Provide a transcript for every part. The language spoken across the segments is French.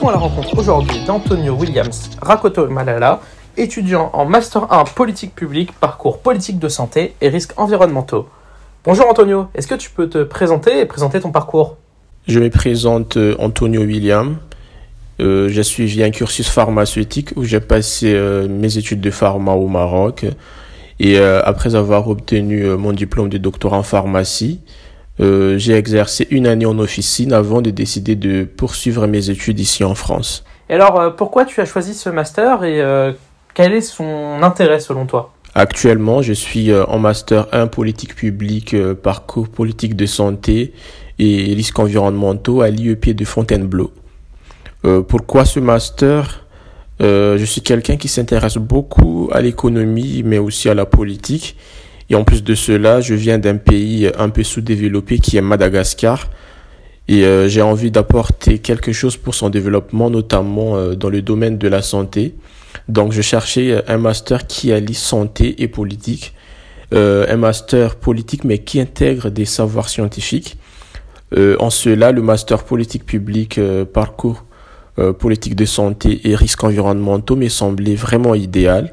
partons à la rencontre aujourd'hui d'Antonio Williams Rakoto Malala, étudiant en Master 1 politique publique, parcours politique de santé et risques environnementaux. Bonjour Antonio, est-ce que tu peux te présenter et présenter ton parcours? Je me présente euh, Antonio Williams. Euh, j'ai suivi un cursus pharmaceutique où j'ai passé euh, mes études de pharma au Maroc. Et après avoir obtenu mon diplôme de doctorat en pharmacie, euh, j'ai exercé une année en officine avant de décider de poursuivre mes études ici en France. Et alors, euh, pourquoi tu as choisi ce master et euh, quel est son intérêt selon toi? Actuellement, je suis en master 1 politique publique, parcours politique de santé et risques environnementaux à l'IEP de Fontainebleau. Euh, pourquoi ce master? Euh, Je suis quelqu'un qui s'intéresse beaucoup à l'économie, mais aussi à la politique. Et en plus de cela, je viens d'un pays un peu sous-développé qui est Madagascar. Et euh, j'ai envie d'apporter quelque chose pour son développement, notamment euh, dans le domaine de la santé. Donc je cherchais euh, un master qui allie santé et politique. Euh, un master politique mais qui intègre des savoirs scientifiques. Euh, en cela, le master politique publique euh, parcours euh, politique de santé et risques environnementaux m'est semblé vraiment idéal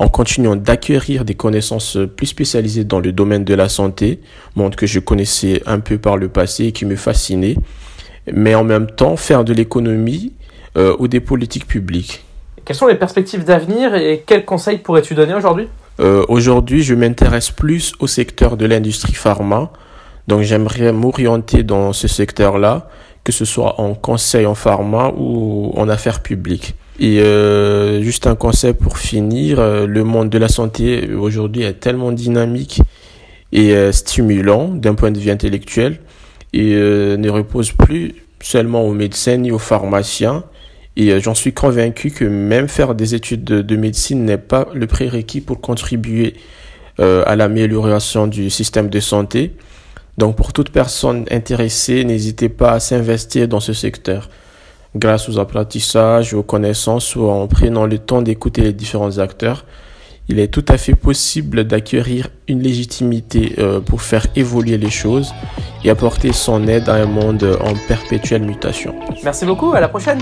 en continuant d'acquérir des connaissances plus spécialisées dans le domaine de la santé, monde que je connaissais un peu par le passé et qui me fascinait, mais en même temps faire de l'économie euh, ou des politiques publiques. Quelles sont les perspectives d'avenir et quels conseils pourrais-tu donner aujourd'hui? Euh, Aujourd'hui, je m'intéresse plus au secteur de l'industrie pharma, donc j'aimerais m'orienter dans ce secteur-là, que ce soit en conseil en pharma ou en affaires publiques. Et euh, juste un conseil pour finir, euh, le monde de la santé aujourd'hui est tellement dynamique et euh, stimulant d'un point de vue intellectuel et ne repose plus seulement aux médecins ni aux pharmaciens. Et j'en suis convaincu que même faire des études de, de médecine n'est pas le prérequis pour contribuer à l'amélioration du système de santé. Donc pour toute personne intéressée, n'hésitez pas à s'investir dans ce secteur grâce aux apprentissages, aux connaissances ou en prenant le temps d'écouter les différents acteurs. Il est tout à fait possible d'acquérir une légitimité euh, pour faire évoluer les choses et apporter son aide à un monde en perpétuelle mutation. Merci beaucoup, à la prochaine